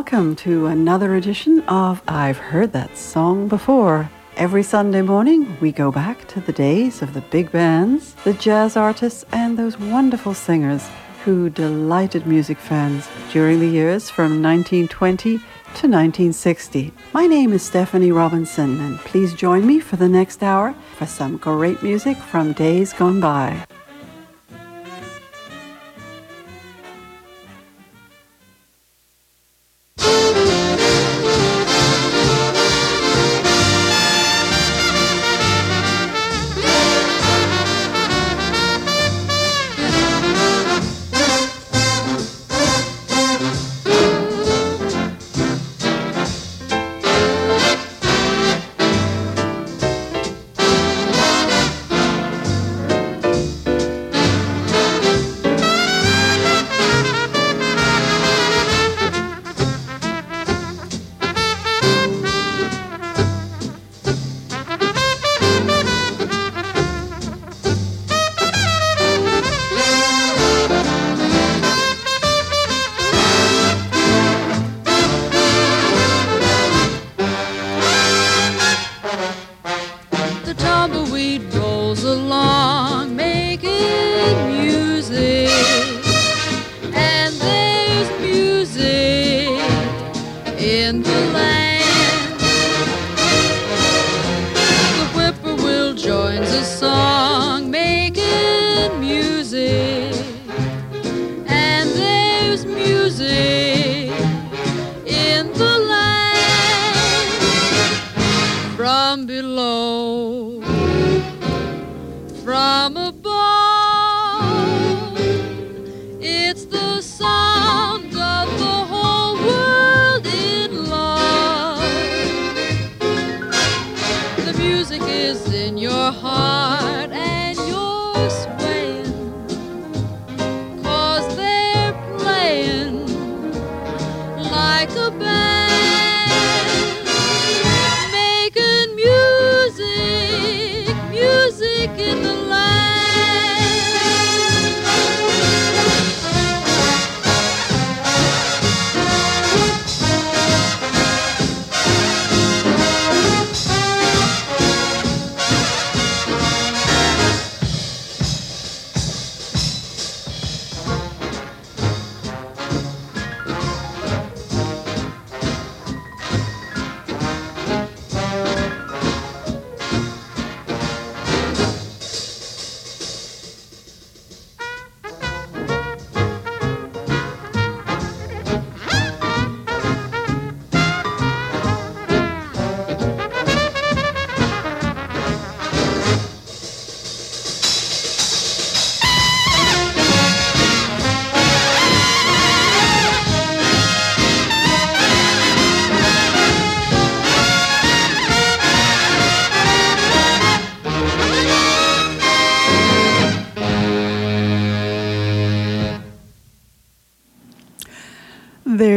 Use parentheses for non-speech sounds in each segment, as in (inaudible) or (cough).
welcome to another edition of I've Heard That Song Before. Every Sunday morning, we go back to the days of the big bands, the jazz artists, and those wonderful singers who delighted music fans during the years from 1920 to 1960. My name is Stephanie Robinson, and please join me for the next hour for some great music from days gone by. and life.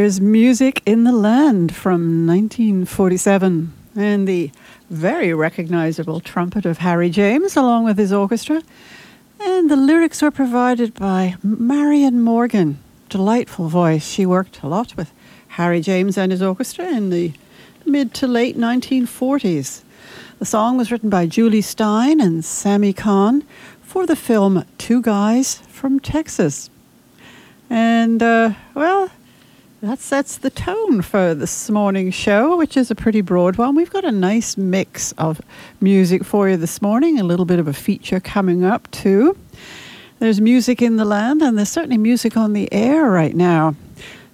There's Music in the Land from 1947, and the very recognizable trumpet of Harry James, along with his orchestra. And the lyrics were provided by Marion Morgan. Delightful voice. She worked a lot with Harry James and his orchestra in the mid to late 1940s. The song was written by Jule Styne and Sammy Cahn for the film Two Guys from Texas. And, uh, well, that sets the tone for this morning's show, which is a pretty broad one. We've got a nice mix of music for you this morning, a little bit of a feature coming up too. There's music in the land, and there's certainly music on the air right now.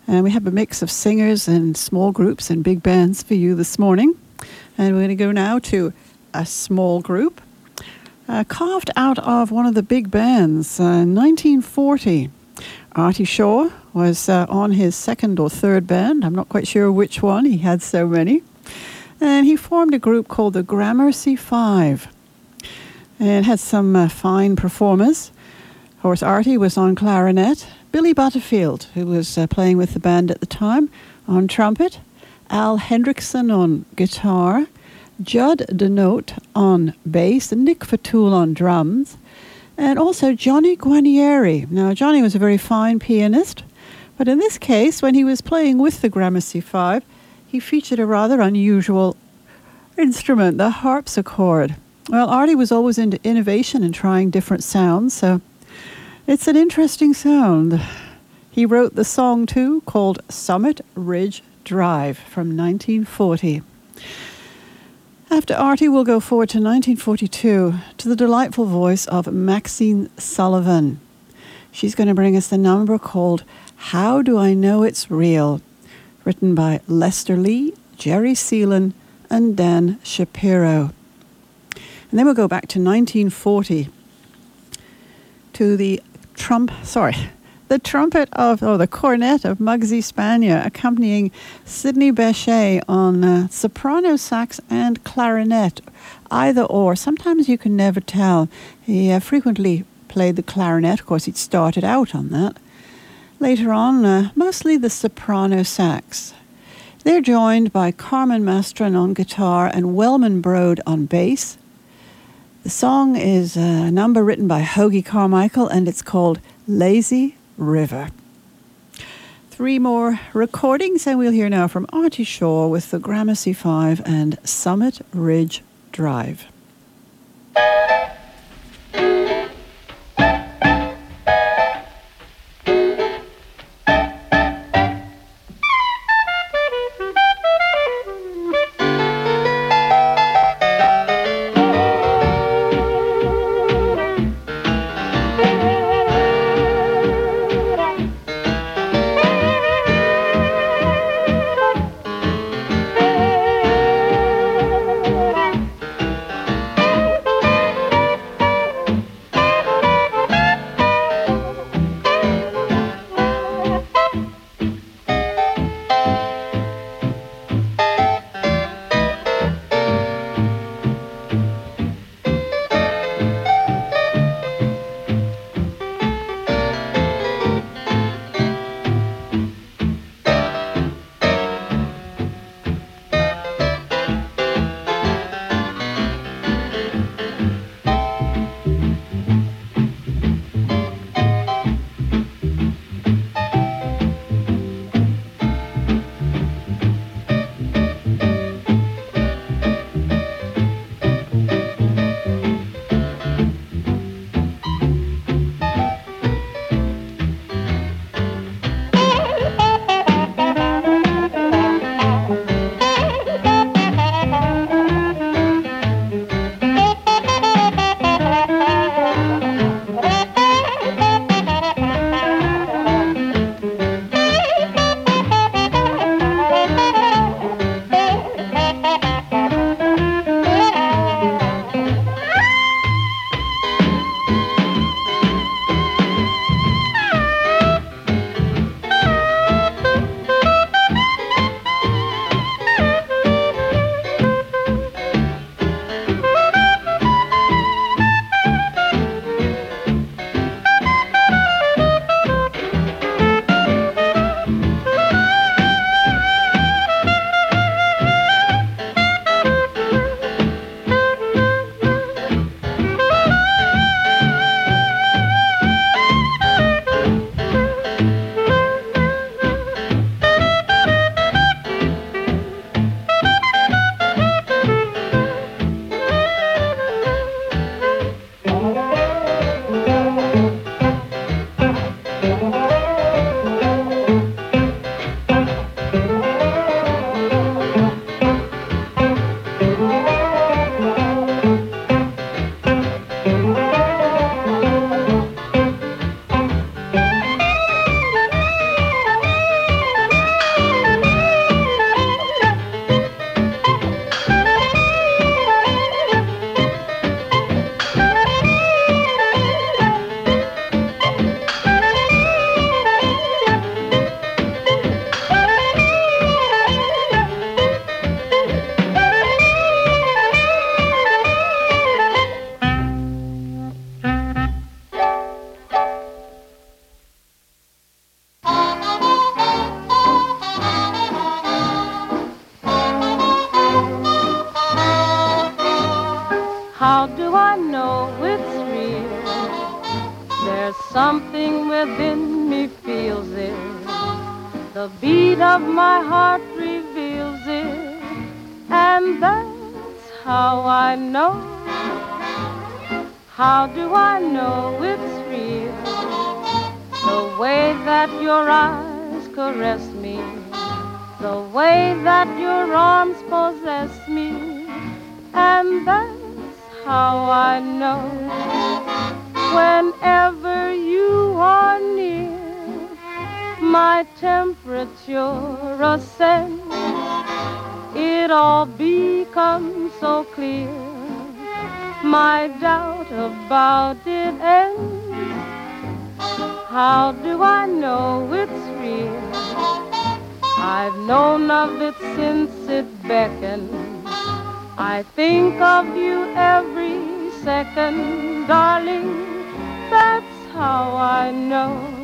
And we have a mix of singers and small groups and big bands for you this morning. And we're going to go now to a small group uh, carved out of one of the big bands, uh, 1940. Artie Shaw was uh, on his second or third band. I'm not quite sure which one. He had so many. And he formed a group called the Gramercy Five. and had some uh, fine performers. Horace Artie was on clarinet, Billy Butterfield, who was uh, playing with the band at the time, on trumpet, Al Hendrickson on guitar, Jud DeNaut on bass, and Nick Fatool on drums, and also Johnny Guarnieri. Now, Johnny was a very fine pianist, but in this case, when he was playing with the Gramercy Five, he featured a rather unusual instrument, the harpsichord. Well, Artie was always into innovation and trying different sounds, so it's an interesting sound. He wrote the song too, called Summit Ridge Drive from 1940. After Artie, we'll go forward to 1942 to the delightful voice of Maxine Sullivan. She's going to bring us the number called How Do I Know It's Real, written by Lester Lee, Jerry Seelen, and Dan Shapiro. And then we'll go back to 1940 to the trump, sorry, the trumpet of, or the cornet of Muggsy Spanier, accompanying Sidney Bechet on uh, soprano sax and clarinet, either or. Sometimes you can never tell. He uh, frequently played the clarinet, of course, he'd started out on that. Later on, uh, mostly the soprano sax. They're joined by Carmen Mastren on guitar and Wellman Braud on bass. The song is a number written by Hoagy Carmichael and it's called Lazy River. Three more recordings, and we'll hear now from Artie Shaw with the Gramercy 5 and Summit Ridge Drive. I think of you every second, darling. That's how I know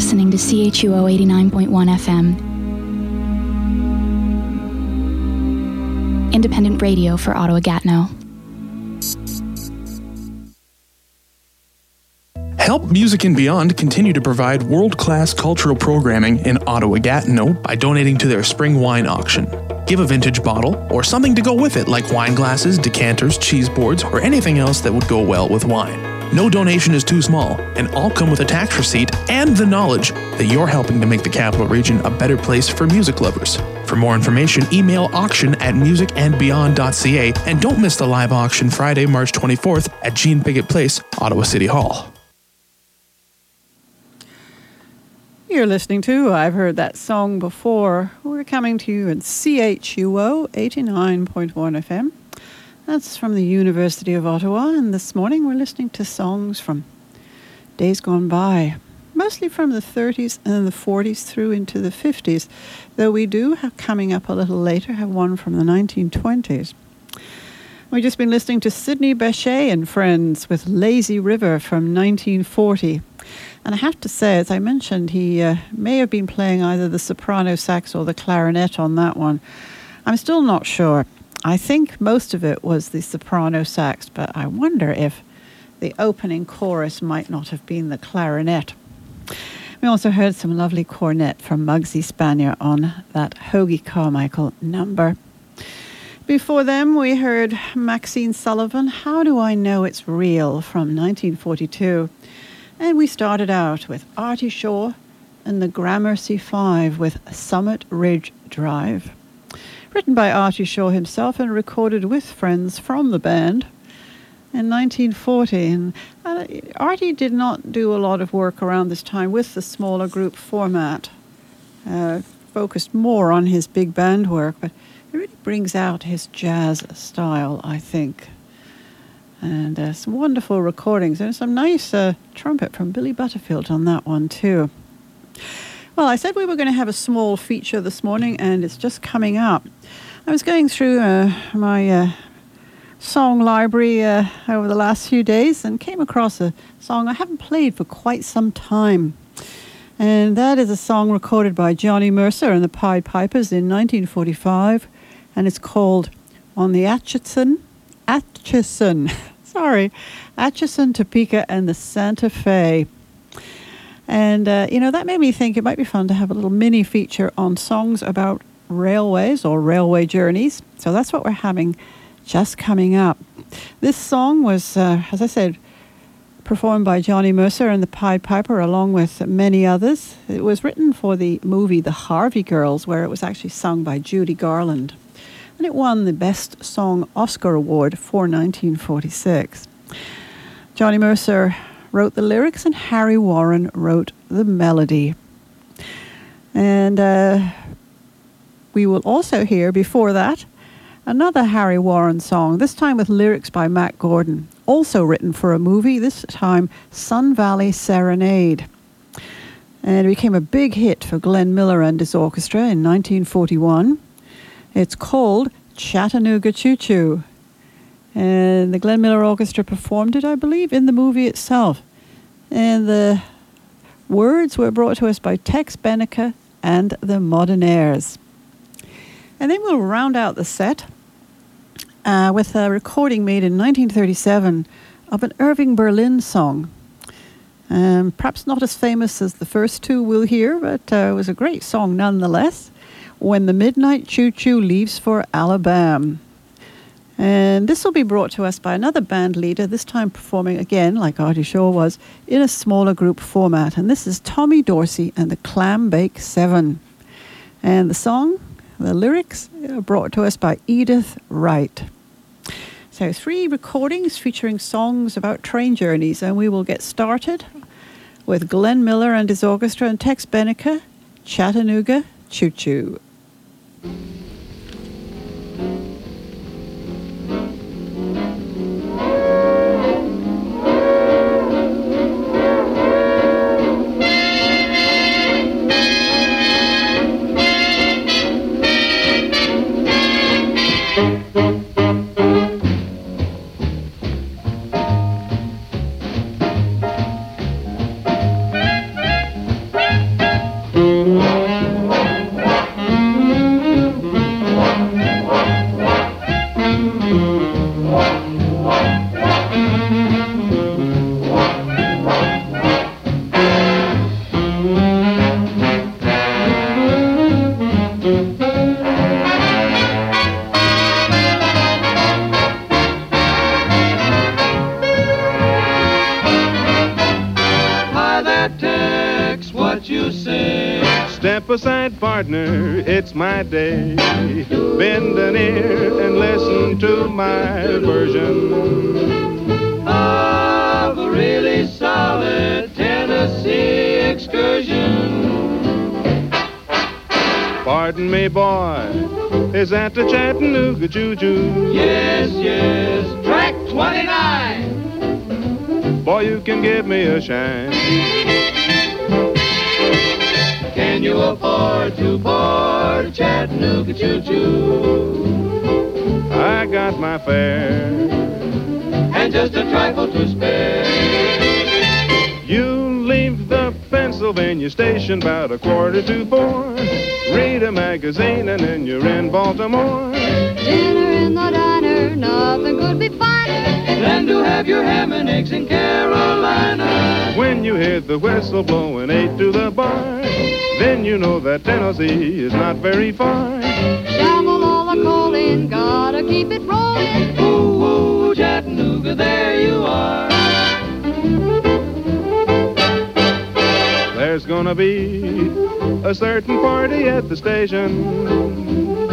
listening to CHUO 89.1 FM. Independent radio for Ottawa Gatineau. Help Music and Beyond continue to provide world class cultural programming in Ottawa Gatineau by donating to their spring wine auction. Give a vintage bottle or something to go with it, like wine glasses, decanters, cheese boards, or anything else that would go well with wine. No donation is too small, and all come with a tax receipt and the knowledge that you're helping to make the capital region a better place for music lovers. For more information, email auction at musicandbeyond.ca and don't miss the live auction Friday, March 24th at Jean Pigott Place, Ottawa City Hall. You're listening to I've Heard That Song Before. We're coming to you at CHUO 89.1 FM. That's from the University of Ottawa, and this morning we're listening to songs from days gone by, mostly from the 30s and the 40s through into the 50s, though we do have coming up a little later have one from the 1920s. We've just been listening to Sidney Bechet and Friends with Lazy River from 1940. And I have to say, as I mentioned, he uh, may have been playing either the soprano sax or the clarinet on that one. I'm still not sure. I think most of it was the soprano sax, but I wonder if the opening chorus might not have been the clarinet. We also heard some lovely cornet from Muggsy Spanier on that Hoagy Carmichael number. Before them, we heard Maxine Sullivan, How Do I Know It's Real from 1942. And we started out with Artie Shaw and the Gramercy Five with Summit Ridge Drive written by Artie Shaw himself and recorded with friends from the band in 1940. And uh, Artie did not do a lot of work around this time with the smaller group format, uh, focused more on his big band work, but it really brings out his jazz style, I think. And uh, some wonderful recordings and some nice uh, trumpet from Billy Butterfield on that one, too. Well, I said we were going to have a small feature this morning, and it's just coming up. I was going through uh, my uh, song library uh, over the last few days and came across a song I haven't played for quite some time. And that is a song recorded by Johnny Mercer and the Pied Pipers in 1945, and it's called On the Atchison, Atchison, (laughs) sorry, Atchison, Topeka, and the Santa Fe. And, uh, you know, that made me think it might be fun to have a little mini feature on songs about railways or railway journeys. So that's what we're having just coming up. This song was, uh, as I said, performed by Johnny Mercer and the Pied Piper, along with many others. It was written for the movie The Harvey Girls, where it was actually sung by Judy Garland. And it won the Best Song Oscar Award for 1946. Johnny Mercer wrote the lyrics, and Harry Warren wrote the melody. And uh, we will also hear before that another Harry Warren song, this time with lyrics by Mack Gordon, also written for a movie, this time Sun Valley Serenade. And it became a big hit for Glenn Miller and his orchestra in 1941. It's called Chattanooga Choo Choo. And the Glenn Miller Orchestra performed it, I believe, in the movie itself. And the words were brought to us by Tex Beneke and the Modernaires. And then we'll round out the set uh, with a recording made in 1937 of an Irving Berlin song. Um, perhaps not as famous as the first two we'll hear, but uh, it was a great song nonetheless. When the Midnight Choo Choo Leaves for Alabama. And this will be brought to us by another band leader, this time performing again, like Artie Shaw was, in a smaller group format. And this is Tommy Dorsey and the Clambake Seven. And the song, the lyrics, are brought to us by Edythe Wright. So, three recordings featuring songs about train journeys, and we will get started with Glenn Miller and his orchestra and Tex Beneke, Chattanooga Choo Choo. Beside partner, it's my day. Bend an ear and listen to my version of a really solid Tennessee excursion. Pardon me, boy, is that the Chattanooga Choo? Yes, yes, track 29. Boy, you can give me a shine. You afford to board Chattanooga Choo Choo? I got my fare. And just a trifle to spare. You leave the Pennsylvania station about a quarter to four. Read a magazine and then you're in Baltimore. Dinner in the diner, nothing could be finer than to have your ham and eggs in Carolina. When you hear the whistle blowing eight to the bar, then you know that Tennessee is not very far. Shovel all the coal in, gotta keep it rolling. Ooh, ooh, Chattanooga, there you are. There's gonna be a certain party at the station.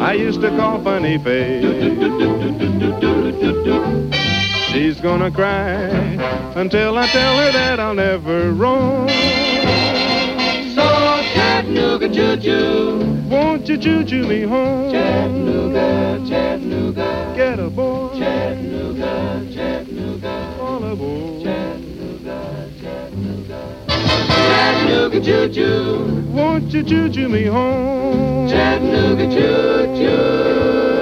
I used to call Funny Face. She's gonna cry until I tell her that I'll never roam. So Chattanooga choo-choo, won't you choo-choo me home? Chattanooga, Chattanooga, get aboard. Chattanooga, Chattanooga, all aboard. Chattanooga, Chattanooga. Chattanooga choo-choo, won't you choo-choo me home? Chattanooga choo-choo.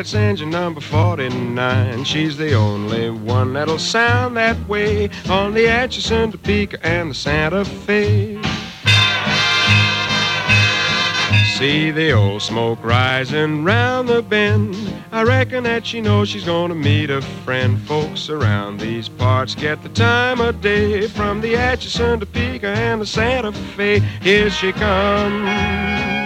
It's engine number 49. She's the only one that'll sound that way on the Atchison, Topeka, and the Santa Fe. See the old smoke rising round the bend. I reckon that she knows she's gonna meet a friend. Folks around these parts get the time of day from the Atchison, Topeka, and the Santa Fe. Here she comes.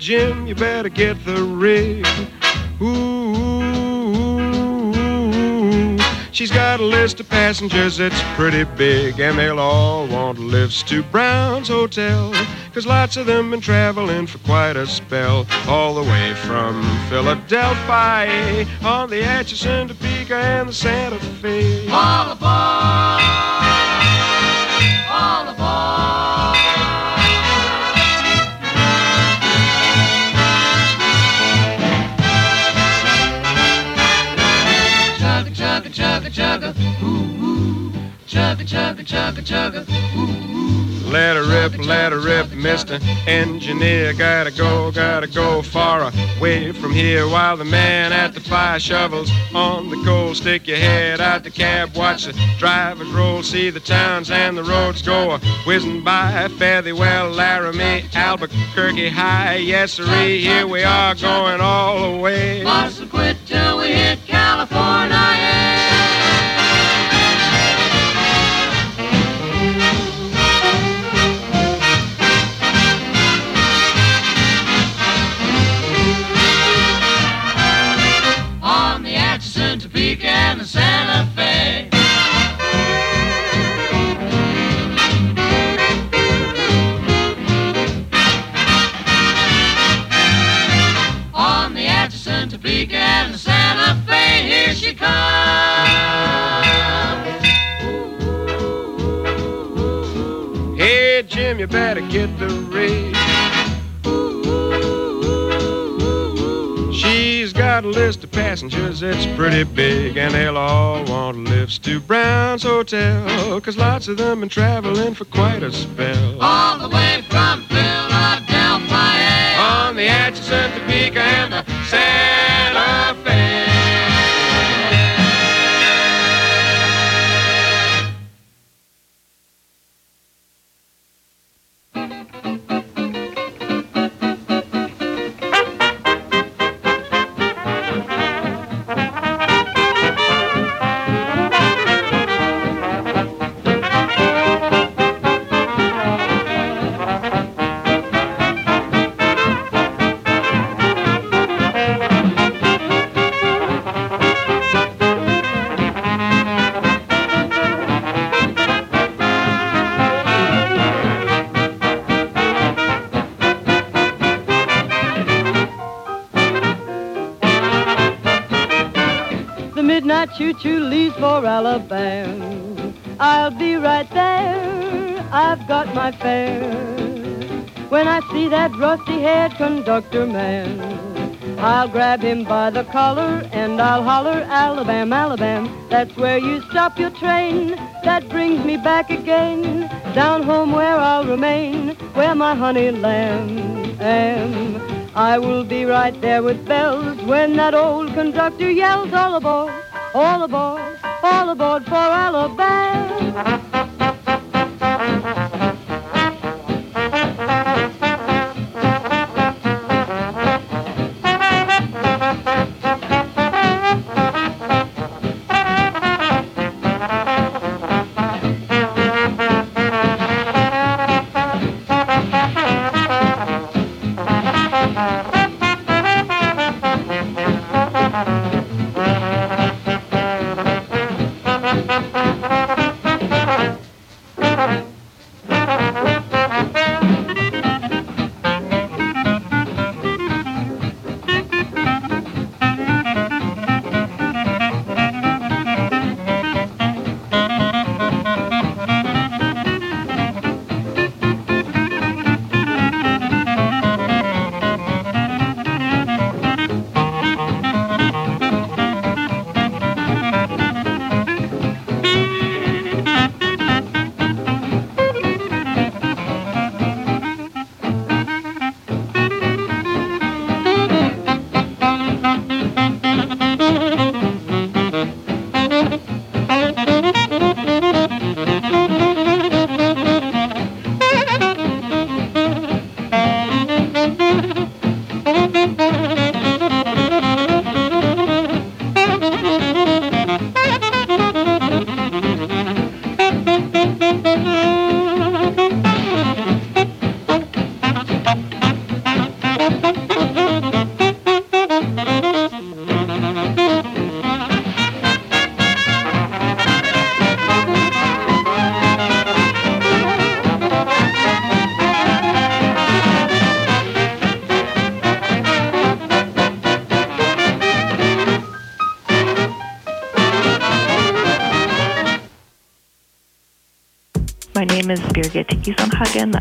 Jim, you better get the rig. Ooh, she's got a list of passengers that's pretty big, and they'll all want lifts to Brown's Hotel. Cause lots of them been traveling for quite a spell, all the way from Philadelphia on the Atchison, Topeka, and the Santa Fe. Chugga chugga chugga chugga, ooh ooh. Let her rip, let her rip, Mister Engineer. Gotta go, gotta go far away from here while the man at the fire shovels on the coal. Stick your head out the cab, watch the drivers roll, see the towns and the roads go whizzing by. Fare thee well, Laramie, Albuquerque High. Yes, sirree, here we are going all the way. Mustn't quit till we hit California. You better get the rig. She's got a list of passengers that's pretty big, and they'll all want lifts to Brown's Hotel, cause lots of them been traveling for quite a spell. All the way from Philadelphia. On the Atchison, Topeka, and the Alabama. I'll be right there. I've got my fare. When I see that rusty-haired conductor man, I'll grab him by the collar and I'll holler, Alabama, Alabama. That's where you stop your train. That brings me back again, down home where I'll remain, where my honey lamb am. I will be right there with bells when that old conductor yells, all aboard, all aboard, all aboard for Alabama.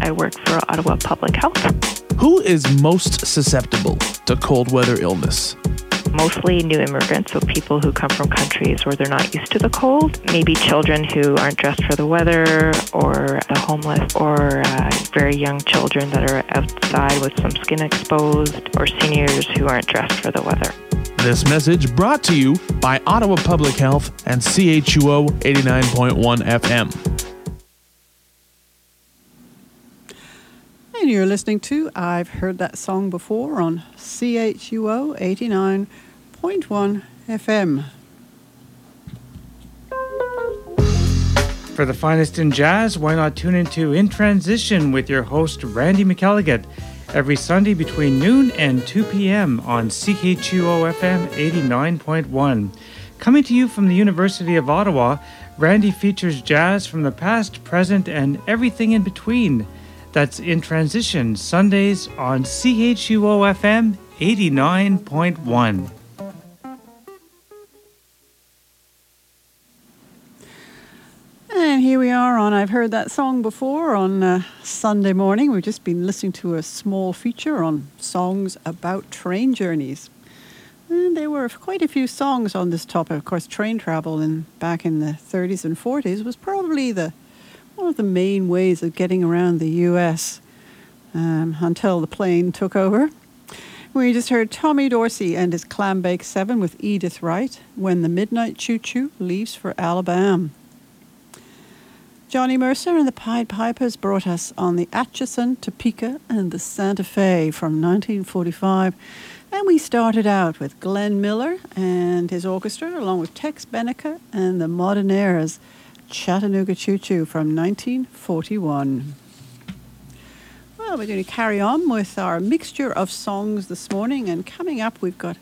I work for Ottawa Public Health. Who is most susceptible to cold weather illness? Mostly new immigrants, so people who come from countries where they're not used to the cold. Maybe children who aren't dressed for the weather, or the homeless, or uh, very young children that are outside with some skin exposed, or seniors who aren't dressed for the weather. This message brought to you by Ottawa Public Health and CHUO 89.1 FM. And you're listening to I've Heard That Song Before on CHUO 89.1 FM. For the finest in jazz, why not tune into In Transition with your host Randy McElligott every Sunday between noon and 2 p.m. on CHUO FM 89.1. Coming to you from the University of Ottawa, Randy features jazz from the past, present, and everything in between. That's In Transition, Sundays on CHUO FM 89.1. And here we are on I've heard that song before on uh, Sunday morning. We've just been listening to a small feature on songs about train journeys. And there were quite a few songs on this topic. Of course, train travel in back in the 30s and 40s was probably the one of the main ways of getting around the U.S. Um, until the plane took over. We just heard Tommy Dorsey and his Clambake Seven with Edythe Wright when the midnight choo choo leaves for Alabama. Johnny Mercer and the Pied Pipers brought us on the Atchison, Topeka, and the Santa Fe from 1945. And we started out with Glenn Miller and his orchestra, along with Tex Beneke and the Modernaires, Chattanooga Choo Choo from 1941. Well, we're going to carry on with our mixture of songs this morning, and coming up, we've got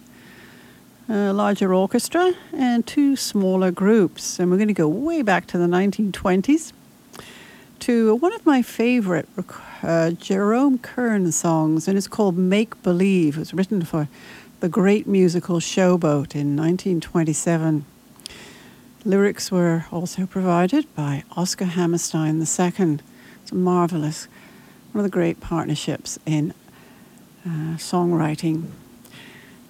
a larger orchestra and two smaller groups. And we're going to go way back to the 1920s to one of my favorite uh, Jerome Kern songs, and it's called Make Believe. It was written for the great musical Showboat in 1927. Lyrics were also provided by Oscar Hammerstein II. It's a marvelous, one of the great partnerships in uh, songwriting.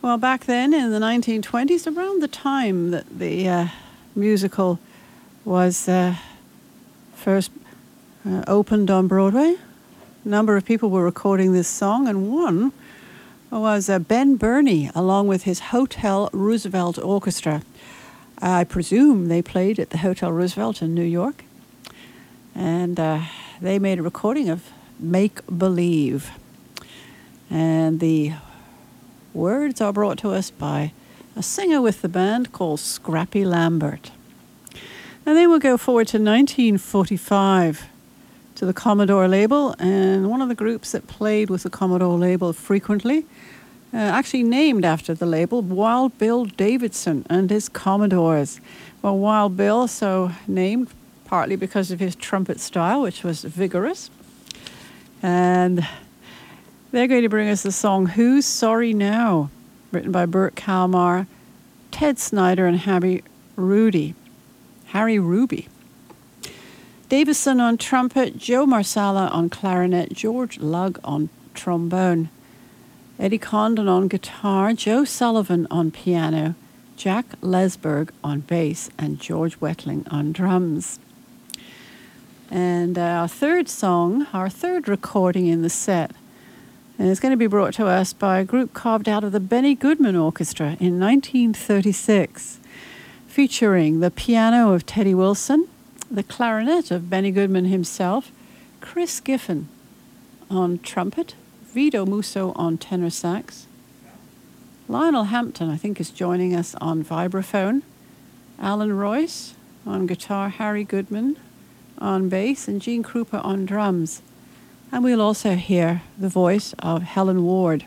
Well, back then in the 1920s, around the time that the uh, musical was uh, first uh, opened on Broadway. A number of people were recording this song, and one was uh, Ben Bernie, along with his Hotel Roosevelt Orchestra. I presume they played at the Hotel Roosevelt in New York, and uh, they made a recording of Make Believe. And the words are brought to us by a singer with the band called Scrappy Lambert. And then we'll go forward to 1945 to the Commodore label, and one of the groups that played with the Commodore label frequently, uh, actually named after the label, Wild Bill Davidson and his Commodores. Well, Wild Bill, so named partly because of his trumpet style, which was vigorous. And they're going to bring us the song Who's Sorry Now, written by Bert Kalmar, Ted Snyder, and Harry Rudy. Harry Ruby. Davison on trumpet, Joe Marsala on clarinet, George Lugg on trombone, Eddie Condon on guitar, Joe Sullivan on piano, Jack Lesberg on bass, and George Wettling on drums. And uh, our third song, our third recording in the set, and it's going to be brought to us by a group carved out of the Benny Goodman Orchestra in 1936, featuring the piano of Teddy Wilson, the clarinet of Benny Goodman himself, Chris Griffin on trumpet, Vito Musso on tenor sax, Lionel Hampton, I think, is joining us on vibraphone, Allan Reuss on guitar, Harry Goodman on bass, and Gene Krupa on drums. And we'll also hear the voice of Helen Ward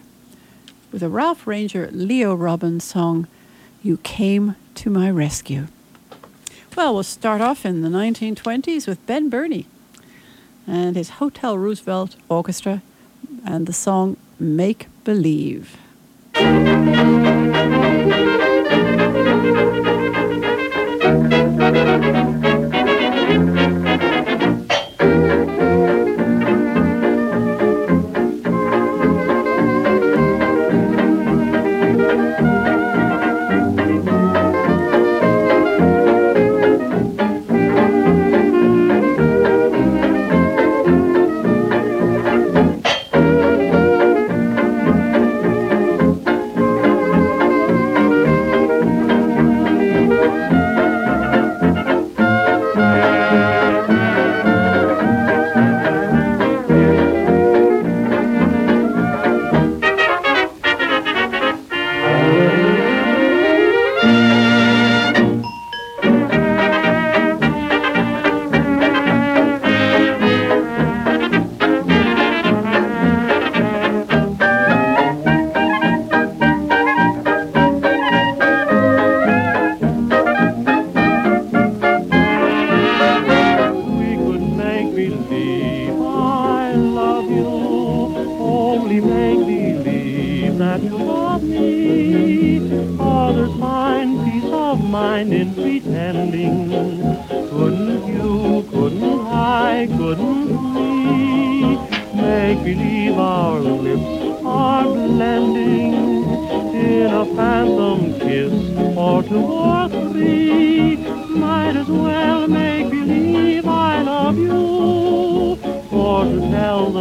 with a Ralph Rainger Leo Robbins song, You Came to My Rescue. Well, we'll start off in the 1920s with Ben Bernie and his Hotel Roosevelt Orchestra and the song Make Believe. Mind in pretending. Couldn't you, couldn't I, couldn't we make believe our lips are blending in a phantom kiss or two or three? Might as well make believe I love you, for to tell the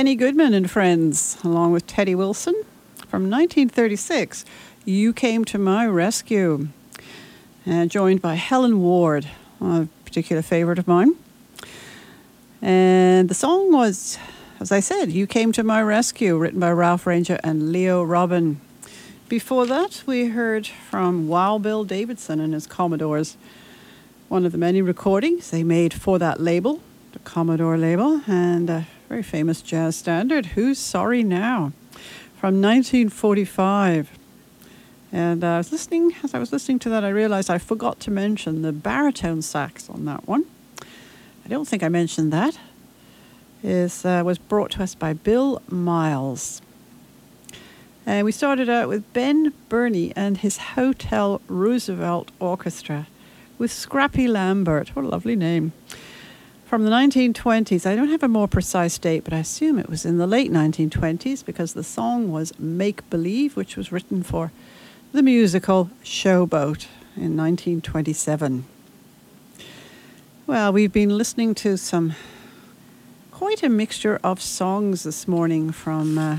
Benny Goodman and Friends, along with Teddy Wilson from 1936. You Came to My Rescue. And joined by Helen Ward, a particular favorite of mine. And the song was, as I said, You Came to My Rescue, written by Ralph Rainger and Leo Robin. Before that, we heard from Wild Bill Davidson and his Commodores, one of the many recordings they made for that label, the Commodore label, and a very famous jazz standard, Who's Sorry Now, from 1945. And uh, I was listening, as I was listening to that, I realized I forgot to mention the baritone sax on that one. I don't think I mentioned that. Is uh, was brought to us by Bill Miles. And we started out with Ben Bernie and his Hotel Roosevelt Orchestra with Scrappy Lambert. What a lovely name. From the 1920s. I don't have a more precise date, but I assume it was in the late 1920s because the song was Make Believe, which was written for the musical Showboat in 1927. Well, we've been listening to some quite a mixture of songs this morning from uh,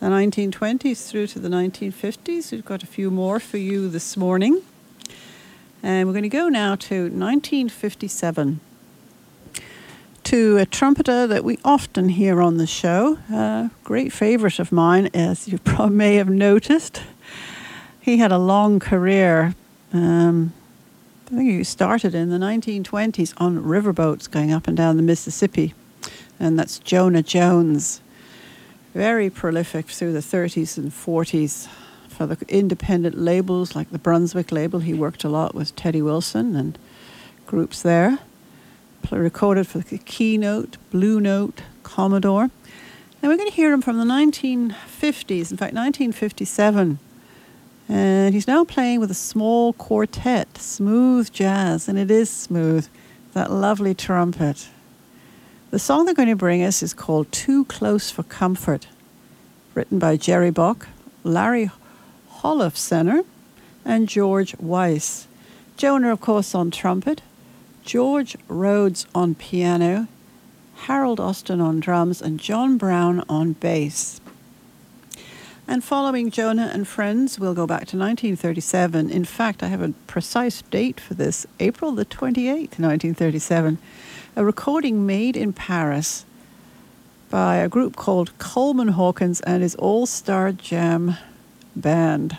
the 1920s through to the 1950s. We've got a few more for you this morning. And we're going to go now to 1957 to a trumpeter that we often hear on the show. A great favorite of mine, as you (laughs) probably may have noticed. He had a long career. Um, I think he started in the 1920s on riverboats going up and down the Mississippi. And that's Jonah Jones. Very prolific through the 30s and 40s for the independent labels like the Brunswick label. He worked a lot with Teddy Wilson and groups there. Recorded for the Keynote, Blue Note, Commodore. And we're going to hear him from the 1950s, in fact, 1957. And he's now playing with a small quartet, smooth jazz, and it is smooth. That lovely trumpet. The song they're going to bring us is called Too Close for Comfort, written by Jerry Bock, Larry Holofcener, and George Weiss. Jonah, of course, on trumpet, George Rhodes on piano, Harold Austin on drums, and John Brown on bass. And following Jonah and Friends, we'll go back to 1937. In fact, I have a precise date for this April the 28th, 1937. A recording made in Paris by a group called Coleman Hawkins and his All Star Jam Band.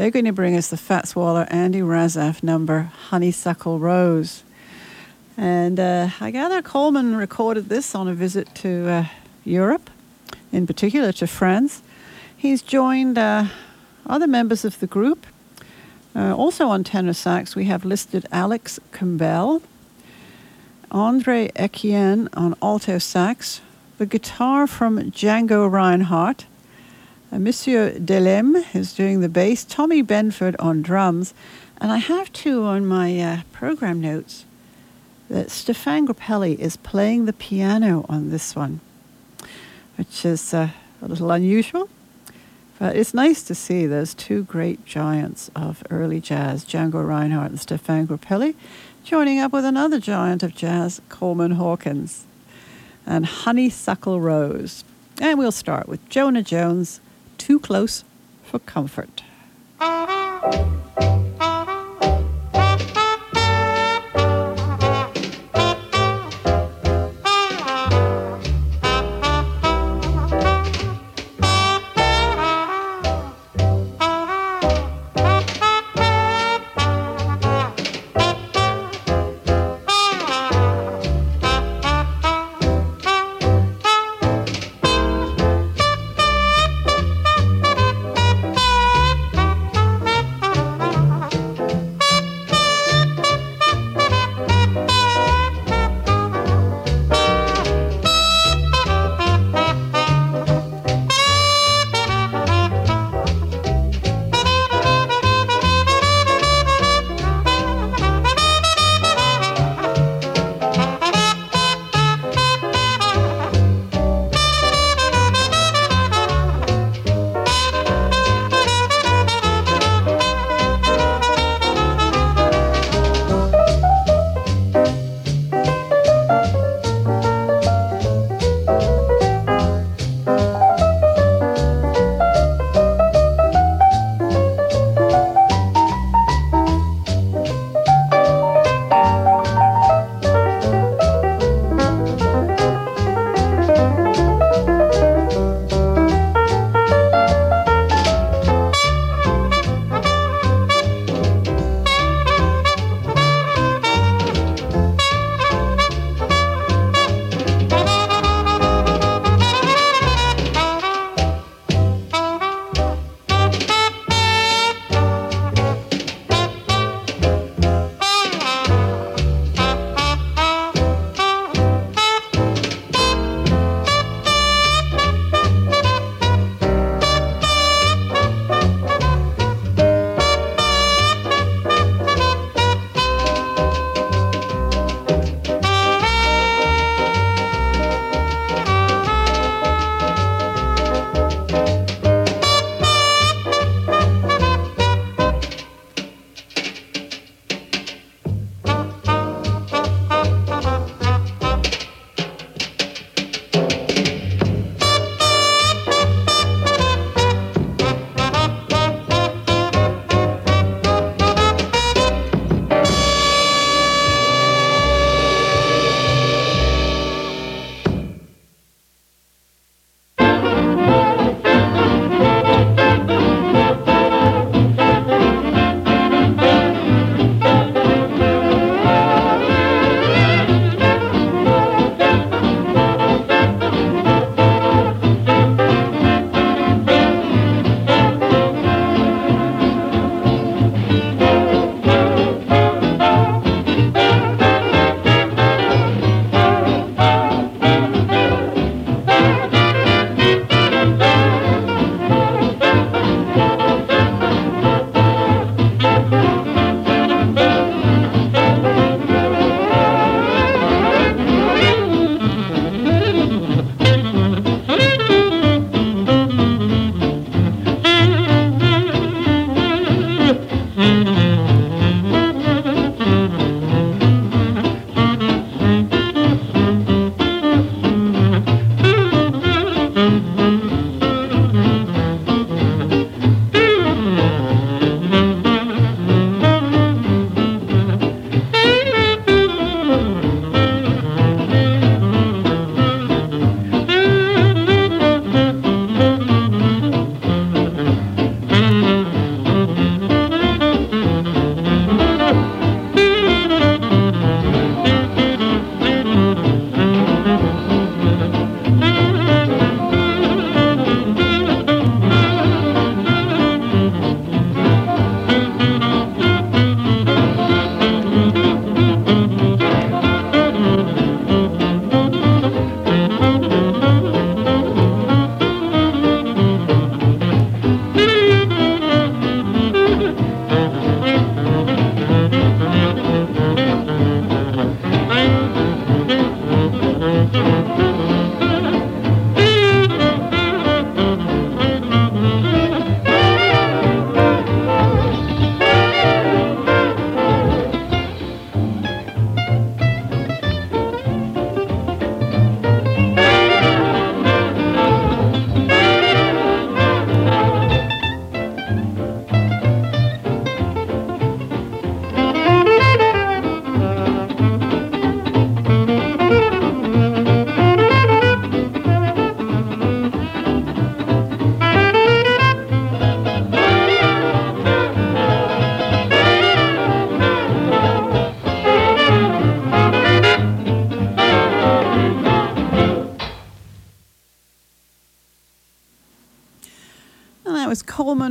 They're going to bring us the Fats Waller Andy Razaf number Honeysuckle Rose. And uh, I gather Coleman recorded this on a visit to uh, Europe, in particular to France. He's joined uh, other members of the group. Uh, also on tenor sax, we have listed Alix Combelle, Andre Etienne on alto sax, the guitar from Django Reinhardt, uh, Monsieur Delem is doing the bass, Tommy Benford on drums, and I have two on my uh, program notes that Stéphane Grappelli is playing the piano on this one, which is uh, a little unusual. But it's nice to see those two great giants of early jazz, Django Reinhardt and Stéphane Grappelli, joining up with another giant of jazz, Coleman Hawkins, and Honeysuckle Rose. And we'll start with Jonah Jones, Too Close for Comfort.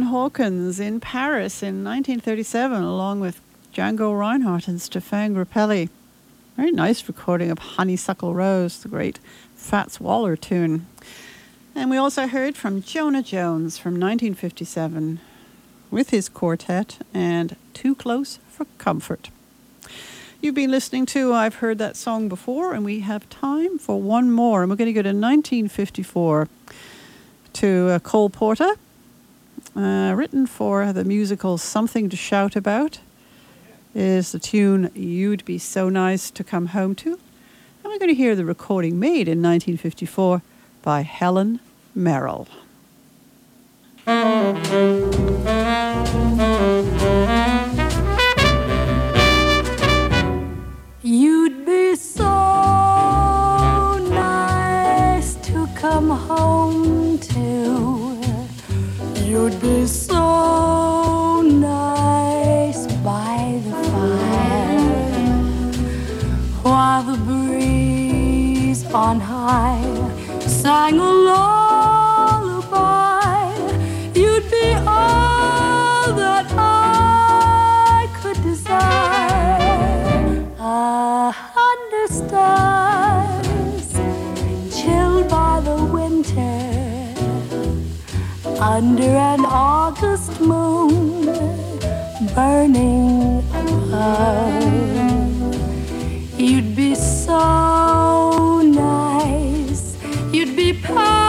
Hawkins in Paris in 1937, along with Django Reinhardt and Stéphane Grappelli. Very nice recording of Honeysuckle Rose, the great Fats Waller tune. And we also heard from Jonah Jones from 1957 with his quartet and Too Close for Comfort. You've been listening to I've Heard That Song Before, and we have time for one more. And we're going to go to 1954 to uh, Cole Porter, uh, written for the musical Something to Shout About, is the tune You'd Be So Nice to Come Home to. And we're going to hear the recording made in 1954 by Helen Merrill. On high sang a lullaby. You'd be all that I could desire. A hundred stars chilled by the winter under an August moon burning above. You'd be so you'd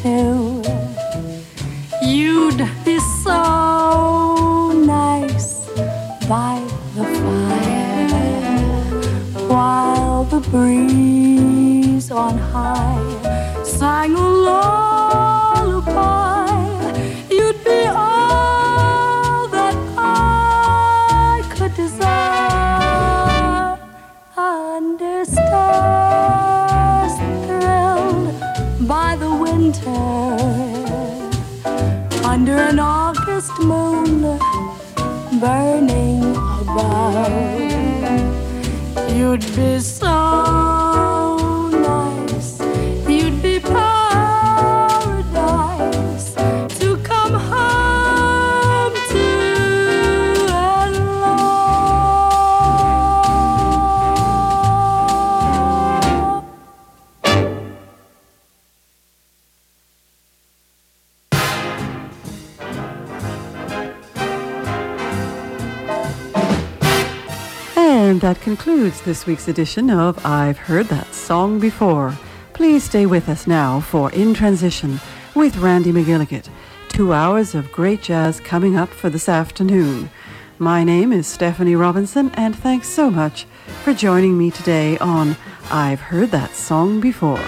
home this week's edition of I've Heard That Song Before. Please stay with us now for In Transition with Randy McElligott. Two hours of great jazz coming up for this afternoon. My name is Stephanie Robinson, and thanks so much for joining me today on I've Heard That Song Before.